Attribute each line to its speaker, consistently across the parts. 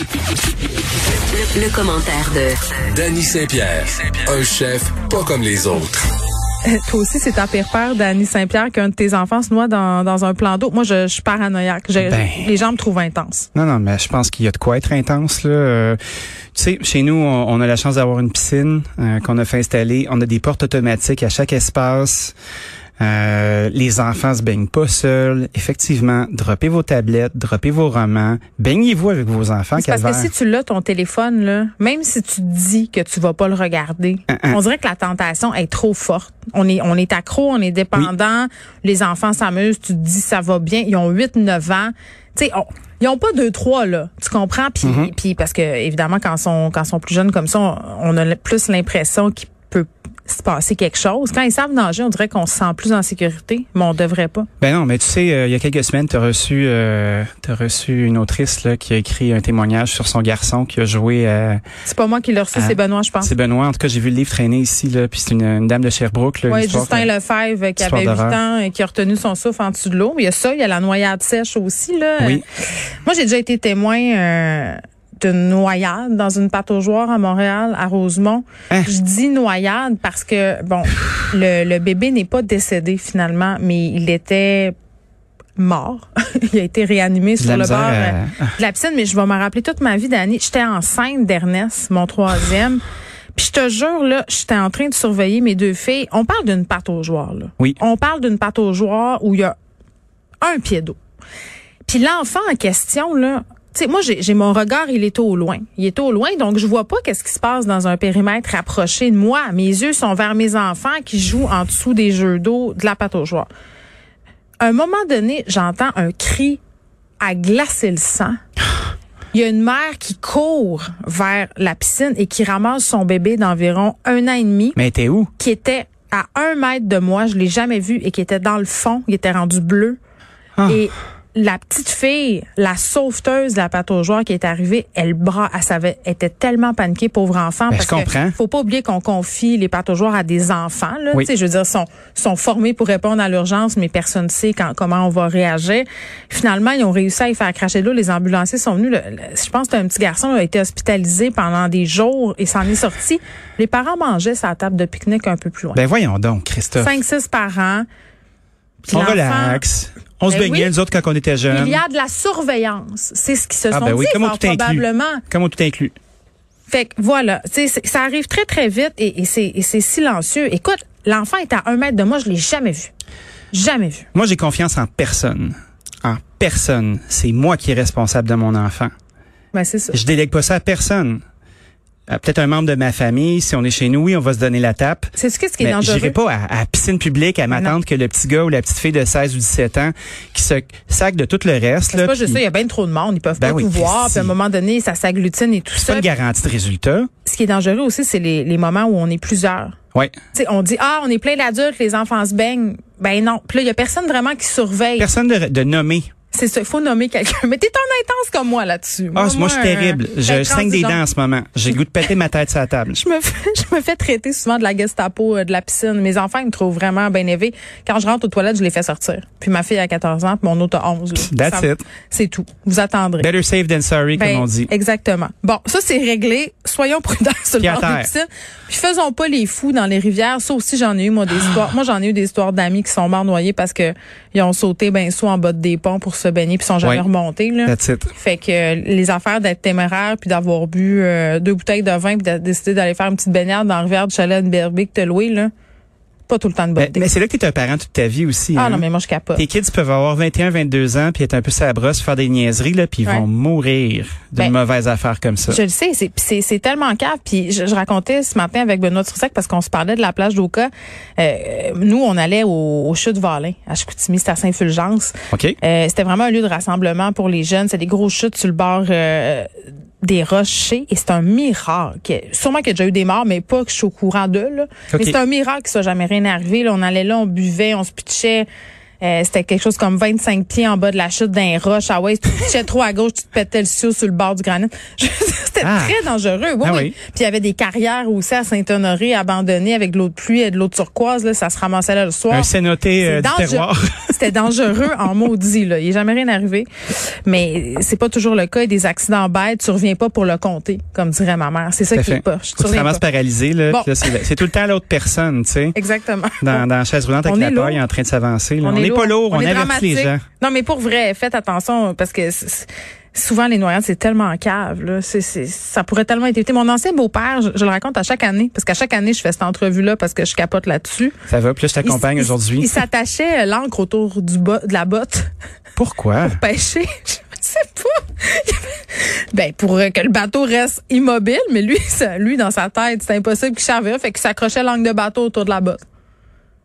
Speaker 1: Le, le commentaire de
Speaker 2: Danny Saint-Pierre, un chef pas comme les autres.
Speaker 3: Euh, Toi aussi, c'est ta pire peur, Dany Saint-Pierre, qu'un de tes enfants se noie dans, dans un plan d'eau. Moi, je, je suis paranoïaque. Je-
Speaker 4: Ben.
Speaker 3: Les gens me trouvent intense.
Speaker 4: Non, non, mais je pense qu'il y a de quoi être intense. Là. Euh, tu sais, chez nous, on, on a la chance d'avoir une piscine euh, qu'on a fait installer. On a des portes automatiques à chaque espace. Euh, les enfants se baignent pas seuls. Effectivement, droppez vos tablettes, droppez vos romans, baignez-vous avec vos enfants.
Speaker 3: Parce que si tu l'as, ton téléphone, là, même si tu dis que tu vas pas le regarder,
Speaker 4: Hein,
Speaker 3: on dirait que la tentation est trop forte. On est, on est accro, on est dépendant. Les enfants s'amusent, tu te dis ça va bien. Ils ont 8, 9 ans. Tu sais, ils ont pas deux, trois, là. Tu comprends? Puis, puis parce que, évidemment, quand sont, quand sont plus jeunes comme ça, on, on a plus l'impression qu'il peut se passer quelque chose. Quand ils savent nager, on dirait qu'on se sent plus en sécurité, mais on devrait pas.
Speaker 4: Ben non, mais tu sais, euh, il y a quelques semaines, tu as reçu, euh, t'as reçu une autrice là, qui a écrit un témoignage sur son garçon qui a joué euh,
Speaker 3: C'est pas moi qui l'ai reçu, c'est Benoît, je pense.
Speaker 4: C'est Benoît. En tout cas, j'ai vu le livre traîner ici, là, puis c'est une, une dame de Sherbrooke.
Speaker 3: Oui, Justin Lefebvre euh, qui avait 8
Speaker 4: d'horreur.
Speaker 3: ans et qui a retenu son souffle en dessous de l'eau. Il y a ça, il y a la noyade sèche aussi. Là.
Speaker 4: Oui.
Speaker 3: Euh, Moi, j'ai déjà été témoin d'une noyade dans une pataugeoire à Montréal, à Rosemont.
Speaker 4: Hein?
Speaker 3: Je dis noyade parce que, bon, le, le bébé n'est pas décédé finalement, mais il était mort. il a été réanimé sur le bord euh, de la piscine, mais je vais m'en rappeler toute ma vie d'année. J'étais enceinte d'Ernest, mon troisième. Puis je te jure, là, j'étais en train de surveiller mes deux filles. On parle d'une pataugeoire, là.
Speaker 4: Oui.
Speaker 3: On parle d'une pataugeoire où il y a un pied d'eau. Puis l'enfant en question, là, sais, moi, j'ai mon regard, il est au loin. Il est au loin, donc je vois pas qu'est-ce qui se passe dans un périmètre rapproché de moi. Mes yeux sont vers mes enfants qui jouent en dessous des jeux d'eau de la pataugeoire. À un moment donné, j'entends un cri à glacer le sang. Il y a une mère qui court vers la piscine et qui ramasse son bébé d'environ un an et demi
Speaker 4: Mais t'es où?
Speaker 3: qui était à un mètre de moi, je l'ai jamais vu, et qui était dans le fond, il était rendu bleu.
Speaker 4: Ah.
Speaker 3: Et la petite fille, la sauveteuse de la pataugeoire qui est arrivée, elle bras, elle savait, elle était tellement paniquée, pauvre enfant.
Speaker 4: Ben,
Speaker 3: parce
Speaker 4: je comprends.
Speaker 3: que faut pas oublier qu'on confie les pataugeoires à des enfants, là.
Speaker 4: Oui.
Speaker 3: Tu sais, je veux dire, sont, sont formés pour répondre à l'urgence, mais personne ne sait quand, comment on va réagir. Finalement, ils ont réussi à y faire cracher de l'eau. Les ambulanciers sont venus. Le- le- je pense qu'un petit garçon a été hospitalisé pendant des jours et s'en est sorti. Les parents mangeaient sa table de pique-nique un peu plus loin.
Speaker 4: Ben voyons donc, Christophe.
Speaker 3: Cinq, six parents. Puis
Speaker 4: on relaxe. On se
Speaker 3: Ben
Speaker 4: baignait,
Speaker 3: oui.
Speaker 4: nous autres, quand on était jeunes.
Speaker 3: Il y a de la surveillance. C'est ce qui se
Speaker 4: Ah,
Speaker 3: sont
Speaker 4: ben oui,
Speaker 3: dit,
Speaker 4: comme au
Speaker 3: fort
Speaker 4: tout
Speaker 3: probablement.
Speaker 4: Comme au tout inclus.
Speaker 3: Fait que voilà, tu sais, c'est- ça arrive très, très vite et, et c'est silencieux. Écoute, l'enfant est à un mètre de moi, je l'ai jamais vu. Jamais vu.
Speaker 4: Moi, j'ai confiance en personne. En personne. C'est moi qui est responsable de mon enfant.
Speaker 3: Ben, c'est ça.
Speaker 4: Je délègue pas ça à personne. À Peut-être un membre de ma famille, si on est chez nous, oui, on va se donner la tape.
Speaker 3: C'est ce qui est dangereux?
Speaker 4: j'irai pas à, piscine publique à m'attendre que le petit gars ou la petite fille de 16 ou 17 ans qui se sac de tout le reste.
Speaker 3: C'est pas juste ça, il y a bien trop de monde, ils peuvent
Speaker 4: Ben
Speaker 3: pas
Speaker 4: oui,
Speaker 3: tout voir,
Speaker 4: Christy.
Speaker 3: puis à un moment donné, ça s'agglutine et tout
Speaker 4: C'est pas
Speaker 3: ça.
Speaker 4: une garantie de résultat.
Speaker 3: Ce qui est dangereux aussi, c'est les, les moments où on est plusieurs.
Speaker 4: Ouais.
Speaker 3: On dit ah, on est plein d'adultes, les enfants se baignent. Ben non, puis là il y a personne vraiment qui surveille.
Speaker 4: Personne de, de nommer.
Speaker 3: C'est ça, il faut nommer quelqu'un. Mais t'es en intense comme moi là-dessus.
Speaker 4: Ah, moi, je suis
Speaker 3: euh,
Speaker 4: terrible. Je
Speaker 3: ben,
Speaker 4: saigne des dents en ce moment. J'ai le goût de péter ma tête sur la table.
Speaker 3: Je me, fais, je me fais traiter souvent de la Gestapo euh, de la piscine. Mes enfants, ils me trouvent vraiment bien élevé. Quand je rentre aux toilettes, je les fais sortir. Puis ma fille a 14 ans, puis mon autre a 11. là.
Speaker 4: That's
Speaker 3: Ça-
Speaker 4: it.
Speaker 3: C'est tout. Vous attendrez.
Speaker 4: Better safe than sorry,
Speaker 3: Ben,
Speaker 4: comme on dit.
Speaker 3: Exactement. Bon, ça c'est réglé. Soyons prudents sur le bord des piscines. Puis faisons pas les fous dans les rivières. Ça aussi j'en ai eu moi des histoires. Moi j'en ai eu des histoires d'amis qui sont morts noyés parce que ils ont sauté ben soit en bas des ponts pour se baigner puis sont jamais
Speaker 4: Ouais.
Speaker 3: remontés là.
Speaker 4: That's it.
Speaker 3: Fait que euh, les affaires d'être téméraire puis d'avoir bu euh, deux bouteilles de vin puis de décider d'aller faire une petite baignade dans la rivière du chalet de Berbic t'as loué là, pas tout le temps de
Speaker 4: Ben,
Speaker 3: beauté.
Speaker 4: mais c'est là que t'es un parent toute ta vie aussi.
Speaker 3: ah
Speaker 4: hein.
Speaker 3: non mais moi je capote.
Speaker 4: Tes kids peuvent avoir 21, 22 ans puis être un peu sa brosse, faire des niaiseries là, puis ils
Speaker 3: Ouais.
Speaker 4: vont mourir d'une
Speaker 3: Ben,
Speaker 4: mauvaise affaire comme ça.
Speaker 3: Je le sais, c'est puis c'est c'est tellement cave. Puis je, je racontais ce matin avec Benoît Trussac parce qu'on se parlait de la plage d'Oka. Euh, nous, on allait au, au chute Valin à Chicoutimi, c'était à Saint-Fulgence.
Speaker 4: OK?
Speaker 3: Euh, c'était vraiment un lieu de rassemblement pour les jeunes. C'est des gros chutes sur le bord euh, des rochers et c'est un miracle. Sûrement qu'il y a déjà eu des morts, mais pas que je suis au courant d'eux. Là.
Speaker 4: OK.
Speaker 3: Mais c'est un miracle que ça soit jamais rien arrivé. Là, on allait là, on buvait, on se pitchait. Euh, c'était quelque chose comme 25 pieds en bas de la chute d'un roche. Ah ouais, si tu touchais trop à gauche, tu te pétais le ciel sur le bord du granit. C'était
Speaker 4: Ah.
Speaker 3: très dangereux. Oui,
Speaker 4: Ah
Speaker 3: oui.
Speaker 4: oui.
Speaker 3: Puis il y avait des carrières aussi à Saint-Honoré abandonnées avec de l'eau de pluie et de l'eau turquoise. Là, ça se ramassait là le soir.
Speaker 4: Un cénoté euh, du terroir.
Speaker 3: C'était dangereux en maudit. Là. Il n'est jamais rien arrivé. Mais c'est pas toujours le cas. Et des accidents bêtes, tu reviens pas pour le compter, comme dirait ma mère. C'est ça qui est te
Speaker 4: tu te
Speaker 3: reviens
Speaker 4: ramasses paralysé, là.
Speaker 3: Bon.
Speaker 4: puis là, c'est tout le temps l'autre personne, tu sais.
Speaker 3: Exactement.
Speaker 4: Dans, dans la chaise roulante avec
Speaker 3: On
Speaker 4: la paille en train de s'avancer. là. On
Speaker 3: est
Speaker 4: pas lourd, on,
Speaker 3: est
Speaker 4: avertit les gens.
Speaker 3: Non, mais pour vrai, faites attention parce que souvent les noyades c'est tellement en cave. Là. C'est, c'est- ça pourrait tellement être évité. Mon ancien beau-père, je, je le raconte à chaque année parce qu'à chaque année je fais cette entrevue là parce que je capote là-dessus.
Speaker 4: Ça va, là, je t'accompagne
Speaker 3: il-
Speaker 4: aujourd'hui.
Speaker 3: Il s'attachait l'encre autour du bas de la botte
Speaker 4: Pourquoi?
Speaker 3: pêcher. Je sais pas. Ben pour euh, que le bateau reste immobile, mais lui, ça, lui dans sa tête, c'était impossible qu'il charvait, fait qu'il s'accrochait l'angle de bateau autour de la botte.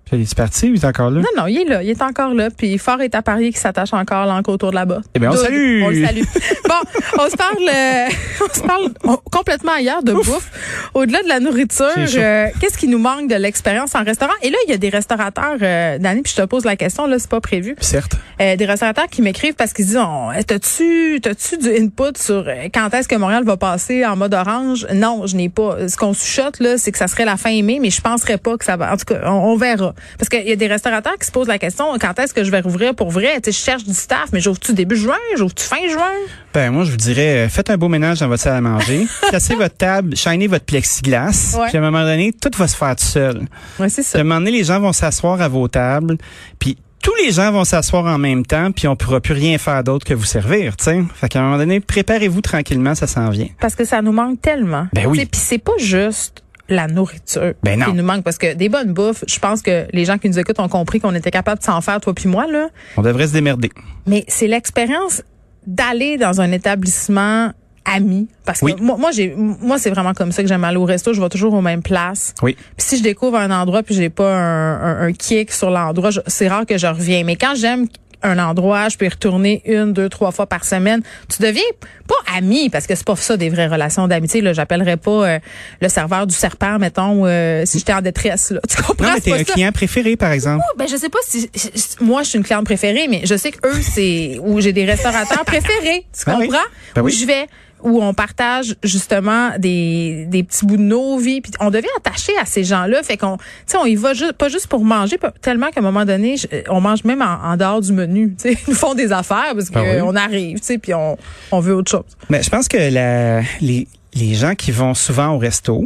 Speaker 4: Puis, est parti ou il est encore là?
Speaker 3: Non, non, il est là, il est encore là. Puis fort est à parier qu'il s'attache encore l'encre autour de la botte.
Speaker 4: Eh bien, on le salue.
Speaker 3: On le salue. bon, on se parle, euh, on se parle on- complètement ailleurs de bouffe. Au-delà de la nourriture, euh, qu'est-ce qui nous manque de l'expérience en restaurant? Et là, il y a des restaurateurs, euh, Dani, puis je te pose la question, là, c'est pas prévu.
Speaker 4: Certes.
Speaker 3: Euh, des restaurateurs qui m'écrivent parce qu'ils disent t'as-tu t'as-tu du input sur euh, quand est-ce que Montréal va passer en mode orange? Non, je n'ai pas. Ce qu'on chuchote là, c'est que ça serait la fin mai, mais je penserais pas que ça va. En tout cas, on, on verra. Parce qu'il y a des restaurateurs qui se posent la question quand est-ce que je vais rouvrir pour vrai? Tu sais, je cherche du staff, mais j'ouvre-tu début juin? J'ouvre-tu fin juin?
Speaker 4: Ben, moi, je vous dirais, euh, faites un beau ménage dans votre salle à manger. Cassez votre table, shinez votre plexiglas.
Speaker 3: Ouais.
Speaker 4: Puis à un moment donné, tout va se faire tout seul.
Speaker 3: Ouais, c'est
Speaker 4: Puis à
Speaker 3: ça.
Speaker 4: un moment donné, les gens vont s'asseoir à vos tables, puis tous les gens vont s'asseoir en même temps, puis on pourra plus rien faire d'autre que vous servir, tu sais. Fait qu'à un moment donné, préparez-vous tranquillement, ça s'en vient.
Speaker 3: Parce que ça nous manque tellement.
Speaker 4: Ben oui.
Speaker 3: Puis c'est pas juste la nourriture
Speaker 4: Ben non.
Speaker 3: qui nous manque parce que des bonnes bouffes, je pense que les gens qui nous écoutent ont compris qu'on était capable de s'en faire toi puis moi là.
Speaker 4: On devrait se démerder.
Speaker 3: Mais c'est l'expérience d'aller dans un établissement ami. Parce que
Speaker 4: Oui.
Speaker 3: moi, moi, j'ai, moi, c'est vraiment comme ça que j'aime aller au resto. Je vais toujours aux mêmes places.
Speaker 4: Oui.
Speaker 3: Puis si je découvre un endroit puis j'ai pas un, un, un kick sur l'endroit, c'est rare que je reviens. Mais quand j'aime un endroit, je peux y retourner une, deux, trois fois par semaine. Tu deviens pas ami parce que c'est pas ça des vraies relations d'amitié. Là, j'appellerais pas euh, le serveur du serpent, mettons, euh, si j'étais en détresse. Là. Tu comprends?
Speaker 4: Non, mais t'es un
Speaker 3: ça.
Speaker 4: client préféré, par exemple.
Speaker 3: Ben je sais pas si, moi je suis une cliente préférée, mais je sais que eux c'est où j'ai des restaurateurs préférés. Tu
Speaker 4: Ben oui.
Speaker 3: comprends?
Speaker 4: Ben
Speaker 3: où je vais où on partage justement des, des petits bouts de nos vies puis on devient attaché à ces gens-là fait qu'on tu sais on y va juste pas juste pour manger tellement qu'à un moment donné on mange même en, en dehors du menu tu sais ils nous font des affaires parce
Speaker 4: oui.
Speaker 3: qu'on arrive tu sais puis on, on veut autre chose
Speaker 4: Mais je pense que la, les, les gens qui vont souvent au resto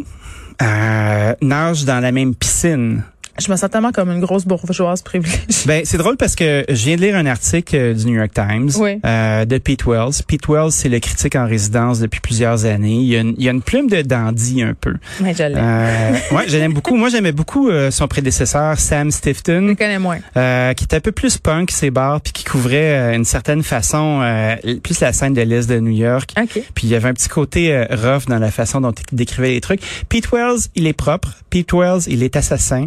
Speaker 4: euh, nagent dans la même piscine.
Speaker 3: Je me sens tellement comme une grosse bourgeoise privilégiée
Speaker 4: Ben, c'est drôle parce que je viens de lire un article euh, du New York Times
Speaker 3: Oui.
Speaker 4: euh, de Pete Wells. Pete Wells, c'est le critique en résidence depuis plusieurs années. Il y a une, il y a une plume de dandy un peu.
Speaker 3: mais je l'aime
Speaker 4: Euh, ouais, je l'aime beaucoup. Moi, j'aimais beaucoup euh, son prédécesseur, Sam
Speaker 3: je
Speaker 4: Stifton.
Speaker 3: le connais moins
Speaker 4: euh, qui était un peu plus punk, ses bars, puis qui couvrait une certaine façon euh, plus la scène de l'Est de New York.
Speaker 3: ok
Speaker 4: Puis il y avait un petit côté rough dans la façon dont il décrivait les trucs. Pete Wells, il est propre. Pete Wells, il est assassin.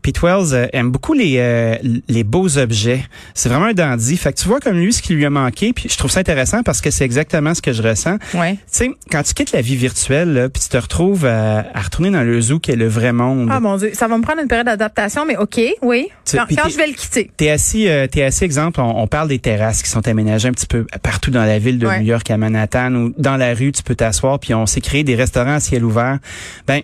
Speaker 4: Pete Wells euh, aime beaucoup les euh, les beaux objets. C'est vraiment un dandy. Fait que tu vois comme lui ce qui lui a manqué. Puis je trouve ça intéressant parce que c'est exactement ce que je ressens.
Speaker 3: ouais
Speaker 4: Tu sais, quand tu quittes la vie virtuelle, là, puis tu te retrouves à, à retourner dans le zoo qui est le vrai monde.
Speaker 3: Ah mon dieu, ça va me prendre une période d'adaptation, mais ok, oui.
Speaker 4: Tu-
Speaker 3: Quand, je vais le quitter.
Speaker 4: T'es assis, euh, t'es assis, exemple, on, on parle des terrasses qui sont aménagées un petit peu partout dans la ville de
Speaker 3: Ouais.
Speaker 4: New York, à Manhattan, ou dans la rue, tu peux t'asseoir, puis on s'est créé des restaurants à ciel ouvert. Ben,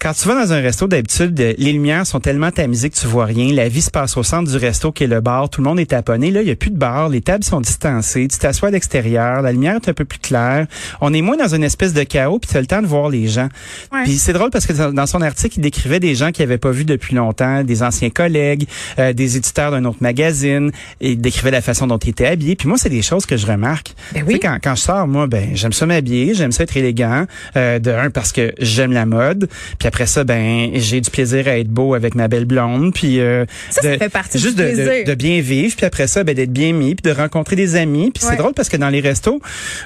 Speaker 4: quand tu vas dans un resto, d'habitude, les lumières sont tellement tamisées que tu vois rien. La vie se passe au centre du resto qui est le bar. Tout le monde est taponné. Là, il y a plus de bar. Les tables sont distancées. Tu t'assois à l'extérieur. La lumière est un peu plus claire. On est moins dans une espèce de chaos, puis tu as le temps de voir les gens.
Speaker 3: Ouais.
Speaker 4: Puis c'est drôle parce que dans son article, il décrivait des gens qu'il avait pas vus depuis longtemps, des anciens collègues, euh, des éditeurs d'un autre magazine. Et il décrivait la façon dont ils étaient habillés. Puis moi, c'est des choses que je remarque.
Speaker 3: Ben oui.
Speaker 4: quand, quand je sors, moi, ben j'aime ça m'habiller, j'aime ça être élégant. Euh, de un parce que j'aime la mode. Puis après ça, ben j'ai du plaisir à être beau avec ma belle blonde. Puis euh,
Speaker 3: Ça, ça
Speaker 4: de-
Speaker 3: fait partie du
Speaker 4: juste de, de- de bien vivre. Puis après ça, ben d'être bien mis, puis de rencontrer des amis. Puis
Speaker 3: Ouais.
Speaker 4: c'est drôle parce que dans les restos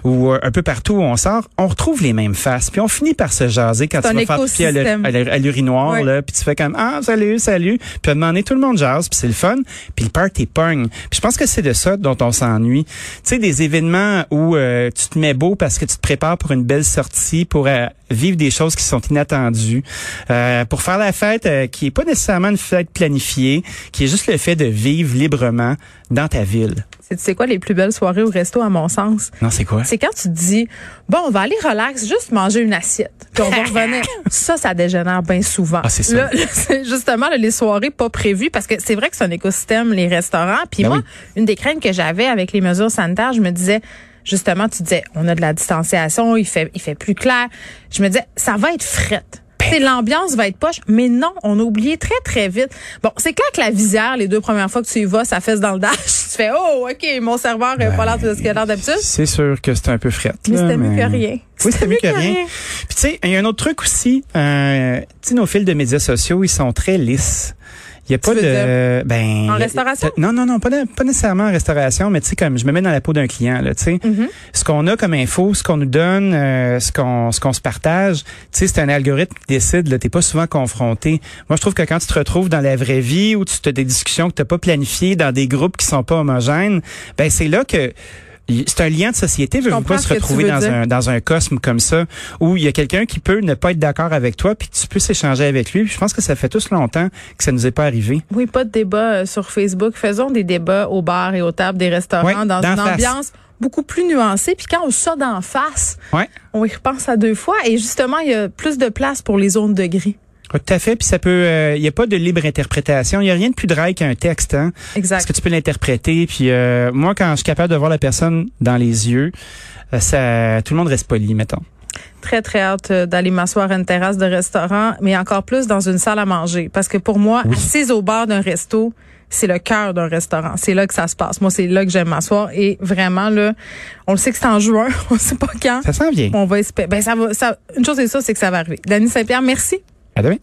Speaker 4: ou euh, un peu partout où on sort, on retrouve les mêmes faces. Puis on finit par se jaser quand tu vas faire pipi à l'urinoir
Speaker 3: Ouais.
Speaker 4: là. Puis tu fais comme ah salut salut. Puis à donné, tout le monde jase. Puis c'est le fun. Puis le party pogne. Puis je pense que c'est de ça dont on s'ennuie. Tu sais des événements où euh, tu te mets beau parce que tu te prépares pour une belle sortie, pour euh, vivre des choses qui sont inattendues. Euh, pour faire la fête euh, qui est pas nécessairement une fête planifiée, qui est juste le fait de vivre librement dans ta ville.
Speaker 3: C'est tu sais quoi les plus belles soirées au resto à mon sens?
Speaker 4: Non, c'est quoi?
Speaker 3: C'est quand tu te dis bon, on va aller relax, juste manger une assiette, puis on va revenir. ça, ça dégénère bien souvent.
Speaker 4: Ah, c'est ça.
Speaker 3: Là, là, c'est justement là, les soirées pas prévues parce que c'est vrai que c'est un écosystème les restaurants. Puis
Speaker 4: Ben
Speaker 3: moi,
Speaker 4: oui.
Speaker 3: une des craintes que j'avais avec les mesures sanitaires, je me disais justement, tu disais on a de la distanciation, il fait il fait plus clair. Je me disais ça va être frette.
Speaker 4: Ben
Speaker 3: C'est l'ambiance va être poche, mais non, on a oublié très très vite. Bon, c'est clair que la visière, les deux premières fois que tu y vas, ça fesse dans le dash. Tu fais oh ok, mon serveur n'a pas l'air de ce qu'il a l'air d'habitude.
Speaker 4: C'est sûr que c'est un peu fret.
Speaker 3: Mais
Speaker 4: là,
Speaker 3: c'était mieux que rien.
Speaker 4: Oui, c'était mieux que rien. Puis tu sais, il y a un autre truc aussi. Euh, tu sais, nos fils de médias sociaux, ils sont très lisses. Il y a pas de ben
Speaker 3: En restauration?
Speaker 4: Non non non pas, pas nécessairement en restauration mais tu sais comme je me mets dans la peau d'un client là tu sais
Speaker 3: Mm-hmm.
Speaker 4: ce qu'on a comme info ce qu'on nous donne euh, ce qu'on ce qu'on se partage tu sais c'est un algorithme qui décide là t'es pas souvent confronté moi je trouve que quand tu te retrouves dans la vraie vie ou tu as des discussions que t'as pas planifiées dans des groupes qui sont pas homogènes ben c'est là que c'est un lien de société,
Speaker 3: comprends
Speaker 4: pas se retrouver
Speaker 3: veux
Speaker 4: dans
Speaker 3: dire.
Speaker 4: un, dans un cosme comme ça, où il y a quelqu'un qui peut ne pas être d'accord avec toi, puis que tu peux s'échanger avec lui. Puis je pense que ça fait tous longtemps que ça nous est pas arrivé.
Speaker 3: Oui, pas de débat euh, sur Facebook. Faisons des débats au bar et aux tables des restaurants
Speaker 4: Oui,
Speaker 3: dans une
Speaker 4: face.
Speaker 3: ambiance beaucoup plus nuancée. Puis quand on sort d'en face,
Speaker 4: Ouais.
Speaker 3: on y repense à deux fois. Et justement, il y a plus de place pour les zones de gris.
Speaker 4: Tout à fait. Puis ça peut, euh, il y a pas de libre interprétation. Il y a rien de plus dry qu'un texte, hein. Parce
Speaker 3: Exact.
Speaker 4: que tu peux l'interpréter. Puis euh, moi, quand je suis capable de voir la personne dans les yeux, euh, ça, tout le monde reste poli, mettons.
Speaker 3: Très, très hâte euh, d'aller m'asseoir à une terrasse de restaurant, mais encore plus dans une salle à manger. Parce que pour moi, assise au bar d'un resto, c'est le cœur d'un restaurant. C'est là que ça se passe. Moi, c'est là que j'aime m'asseoir. Et vraiment, là, on le sait que c'est en juin. On sait pas quand.
Speaker 4: Ça s'en vient.
Speaker 3: On va espérer. Ben, ça va, ça, une chose est sûre, c'est que ça va arriver. Dany Saint-Pierre, merci.
Speaker 4: À demain.